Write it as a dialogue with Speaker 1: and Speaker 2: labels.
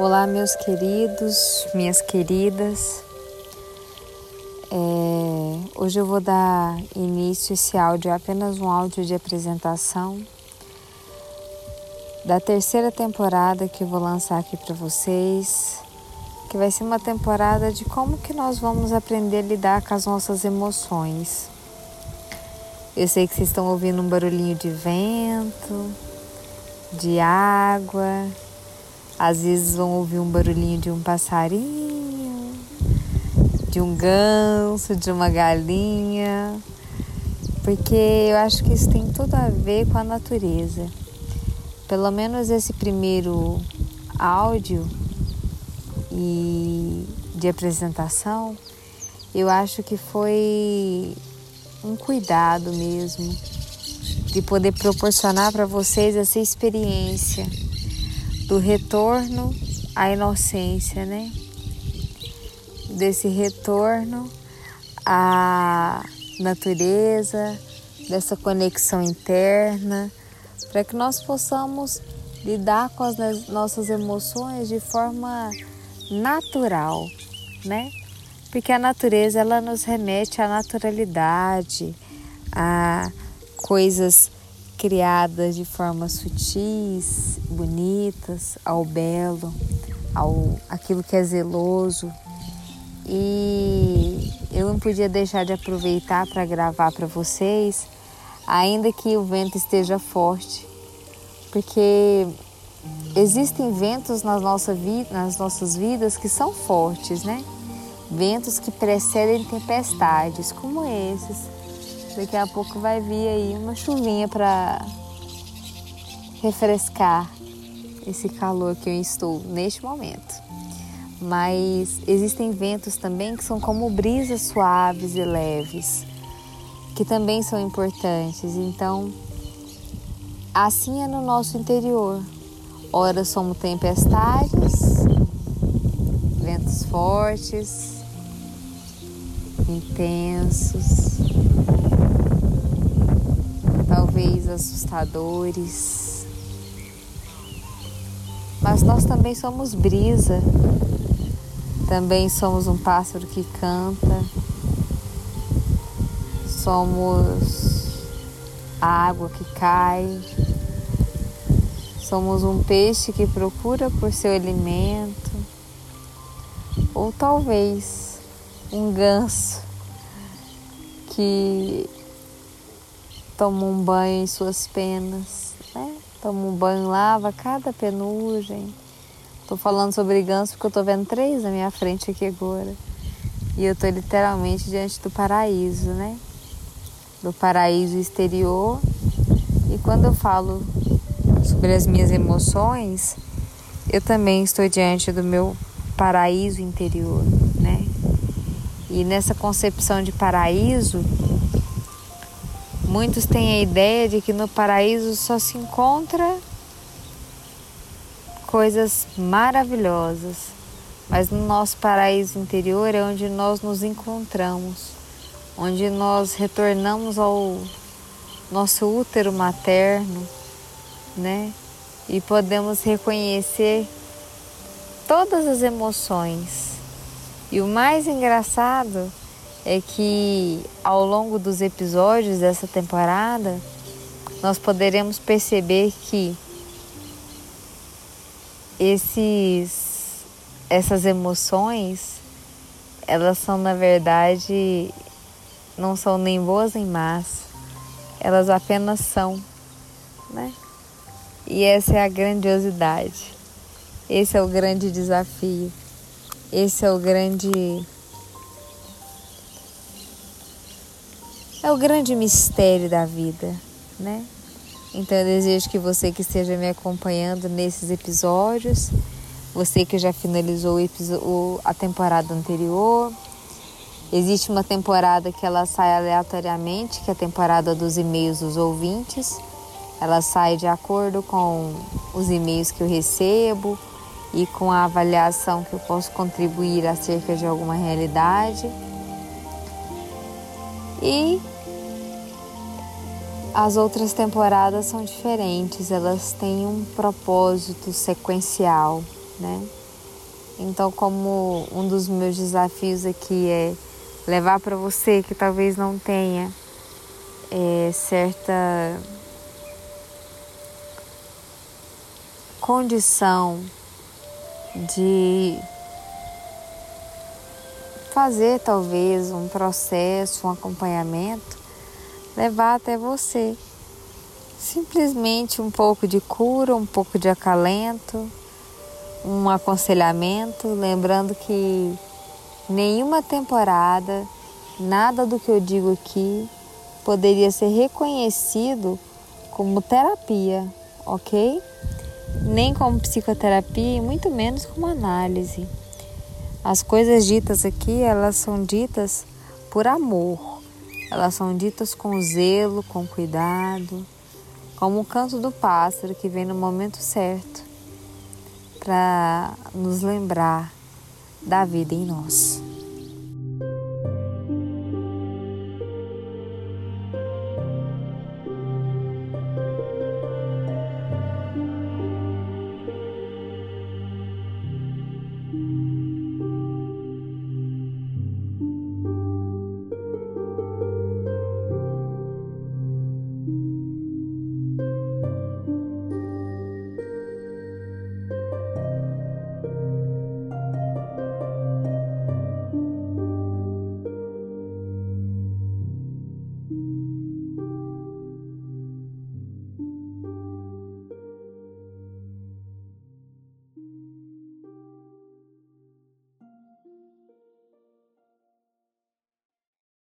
Speaker 1: Olá, meus queridos, minhas queridas. É, hoje eu vou dar início esse áudio, apenas um áudio de apresentação da terceira temporada que eu vou lançar aqui para vocês, que vai ser uma temporada de como que nós vamos aprender a lidar com as nossas emoções. Eu sei que vocês estão ouvindo um barulhinho de vento, de água, às vezes vão ouvir um barulhinho de um passarinho, de um ganso, de uma galinha, porque eu acho que isso tem tudo a ver com a natureza. Pelo menos esse primeiro áudio e de apresentação, eu acho que foi um cuidado mesmo de poder proporcionar para vocês essa experiência do retorno à inocência, né? Desse retorno à natureza, dessa conexão interna, para que nós possamos lidar com as nossas emoções de forma natural, né? Porque a natureza ela nos remete à naturalidade, a coisas criadas de formas sutis, bonitas, ao belo, ao aquilo que é zeloso. E eu não podia deixar de aproveitar para gravar para vocês, ainda que o vento esteja forte, porque existem ventos nas, nossa vida, nas nossas vidas que são fortes, né? Ventos que precedem tempestades, como esses Daqui a pouco vai vir aí uma chuvinha para refrescar esse calor que eu estou neste momento. Mas existem ventos também que são como brisas suaves e leves, que também são importantes. Então, assim é no nosso interior. Ora somos tempestades, ventos fortes, intensos, talvez assustadores. Mas nós também somos brisa, também somos um pássaro que canta, somos a água que cai, somos um peixe que procura por seu alimento, ou talvez um ganso que toma um banho em suas penas, né? Toma um banho, lava cada penugem. Tô falando sobre ganso porque eu tô vendo três na minha frente aqui agora. E eu tô literalmente diante do paraíso, né? Do paraíso exterior. E quando eu falo sobre as minhas emoções, eu também estou diante do meu paraíso interior, né? E nessa concepção de paraíso, Muitos têm a ideia de que no paraíso só se encontra coisas maravilhosas, mas no nosso paraíso interior é onde nós nos encontramos, onde nós retornamos ao nosso útero materno, né? E podemos reconhecer todas as emoções. E o mais engraçado é que ao longo dos episódios dessa temporada nós poderemos perceber que esses essas emoções elas são na verdade não são nem boas nem más. Elas apenas são né? E essa é a grandiosidade. Esse é o grande desafio. Esse é o grande é o grande mistério da vida, né? Então eu desejo que você que esteja me acompanhando nesses episódios, você que já finalizou a temporada anterior, existe uma temporada que ela sai aleatoriamente, que é a temporada dos e-mails dos ouvintes. Ela sai de acordo com os e-mails que eu recebo e com a avaliação que eu posso contribuir acerca de alguma realidade. E as outras temporadas são diferentes, elas têm um propósito sequencial, né? Então, como um dos meus desafios aqui é levar para você que talvez não tenha é, certa condição de fazer talvez um processo, um acompanhamento, levar até você. Simplesmente um pouco de cura, um pouco de acalento, um aconselhamento, lembrando que nenhuma temporada, nada do que eu digo aqui poderia ser reconhecido como terapia, ok? Nem como psicoterapia e muito menos como análise. As coisas ditas aqui, elas são ditas por amor. Elas são ditas com zelo, com cuidado, como o canto do pássaro que vem no momento certo para nos lembrar da vida em nós.